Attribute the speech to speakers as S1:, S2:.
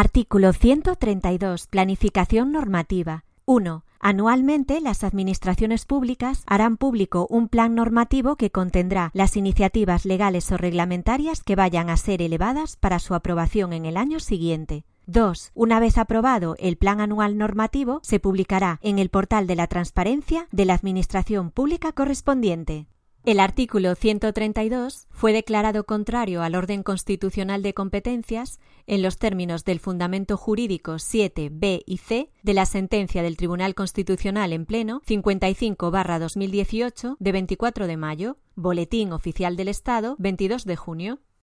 S1: Artículo 132. Planificación normativa. 1. Anualmente, las administraciones públicas harán público un plan normativo que contendrá las iniciativas legales o reglamentarias que vayan a ser elevadas para su aprobación en el año siguiente. 2. Una vez aprobado el Plan Anual Normativo, se publicará en el portal de la transparencia de la Administración Pública correspondiente. El artículo 132 fue declarado contrario al orden constitucional de competencias en los términos del fundamento jurídico 7, B y C de la sentencia del Tribunal Constitucional en pleno 55-2018 de 24 de mayo, Boletín Oficial del Estado 22 de junio.